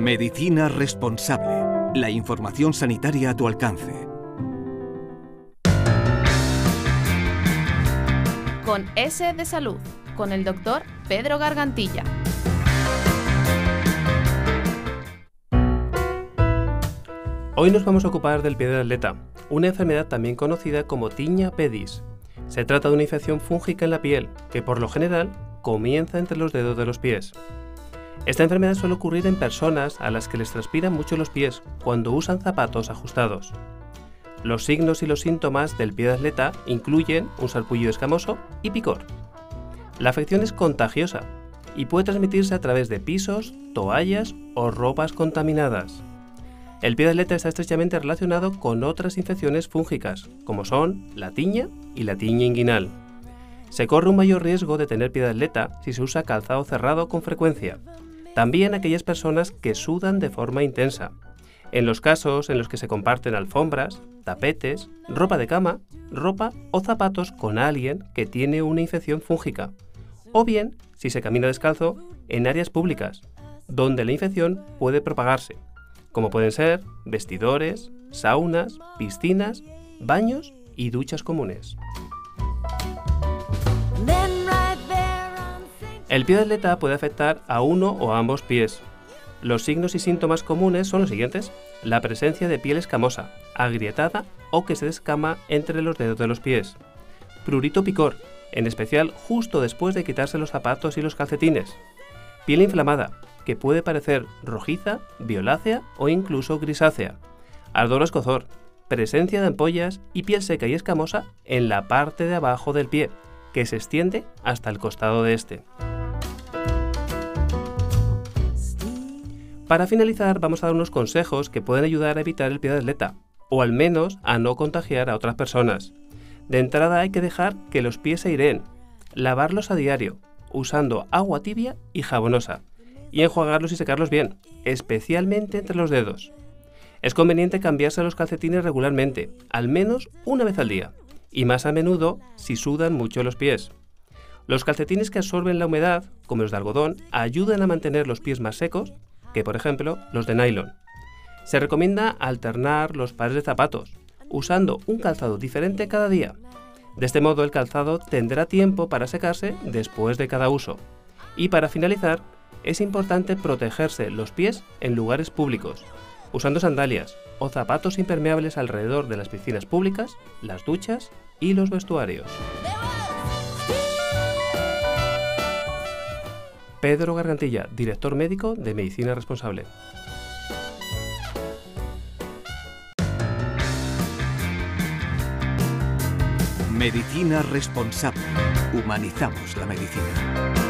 Medicina responsable. La información sanitaria a tu alcance. Con S de Salud, con el doctor Pedro Gargantilla. Hoy nos vamos a ocupar del pie de atleta, una enfermedad también conocida como tiña pedis. Se trata de una infección fúngica en la piel que por lo general comienza entre los dedos de los pies. Esta enfermedad suele ocurrir en personas a las que les transpiran mucho los pies cuando usan zapatos ajustados. Los signos y los síntomas del pie de atleta incluyen un sarpullido escamoso y picor. La afección es contagiosa y puede transmitirse a través de pisos, toallas o ropas contaminadas. El pie de atleta está estrechamente relacionado con otras infecciones fúngicas, como son la tiña y la tiña inguinal. Se corre un mayor riesgo de tener pie de atleta si se usa calzado cerrado con frecuencia. También aquellas personas que sudan de forma intensa. En los casos en los que se comparten alfombras, tapetes, ropa de cama, ropa o zapatos con alguien que tiene una infección fúngica. O bien si se camina descalzo en áreas públicas, donde la infección puede propagarse como pueden ser vestidores, saunas, piscinas, baños y duchas comunes. El pie de atleta puede afectar a uno o ambos pies. Los signos y síntomas comunes son los siguientes. La presencia de piel escamosa, agrietada o que se descama entre los dedos de los pies. Prurito picor, en especial justo después de quitarse los zapatos y los calcetines. Piel inflamada, que puede parecer rojiza, violácea o incluso grisácea. Ardor escozor, presencia de ampollas y piel seca y escamosa en la parte de abajo del pie, que se extiende hasta el costado de este. Para finalizar, vamos a dar unos consejos que pueden ayudar a evitar el pie de atleta, o al menos a no contagiar a otras personas. De entrada hay que dejar que los pies se ireen, lavarlos a diario, usando agua tibia y jabonosa, y enjuagarlos y secarlos bien, especialmente entre los dedos. Es conveniente cambiarse los calcetines regularmente, al menos una vez al día, y más a menudo si sudan mucho los pies. Los calcetines que absorben la humedad, como los de algodón, ayudan a mantener los pies más secos que, por ejemplo, los de nylon. Se recomienda alternar los pares de zapatos, usando un calzado diferente cada día. De este modo el calzado tendrá tiempo para secarse después de cada uso. Y para finalizar, es importante protegerse los pies en lugares públicos, usando sandalias o zapatos impermeables alrededor de las piscinas públicas, las duchas y los vestuarios. Pedro Gargantilla, director médico de Medicina Responsable. Medicina responsable. Humanizamos la medicina.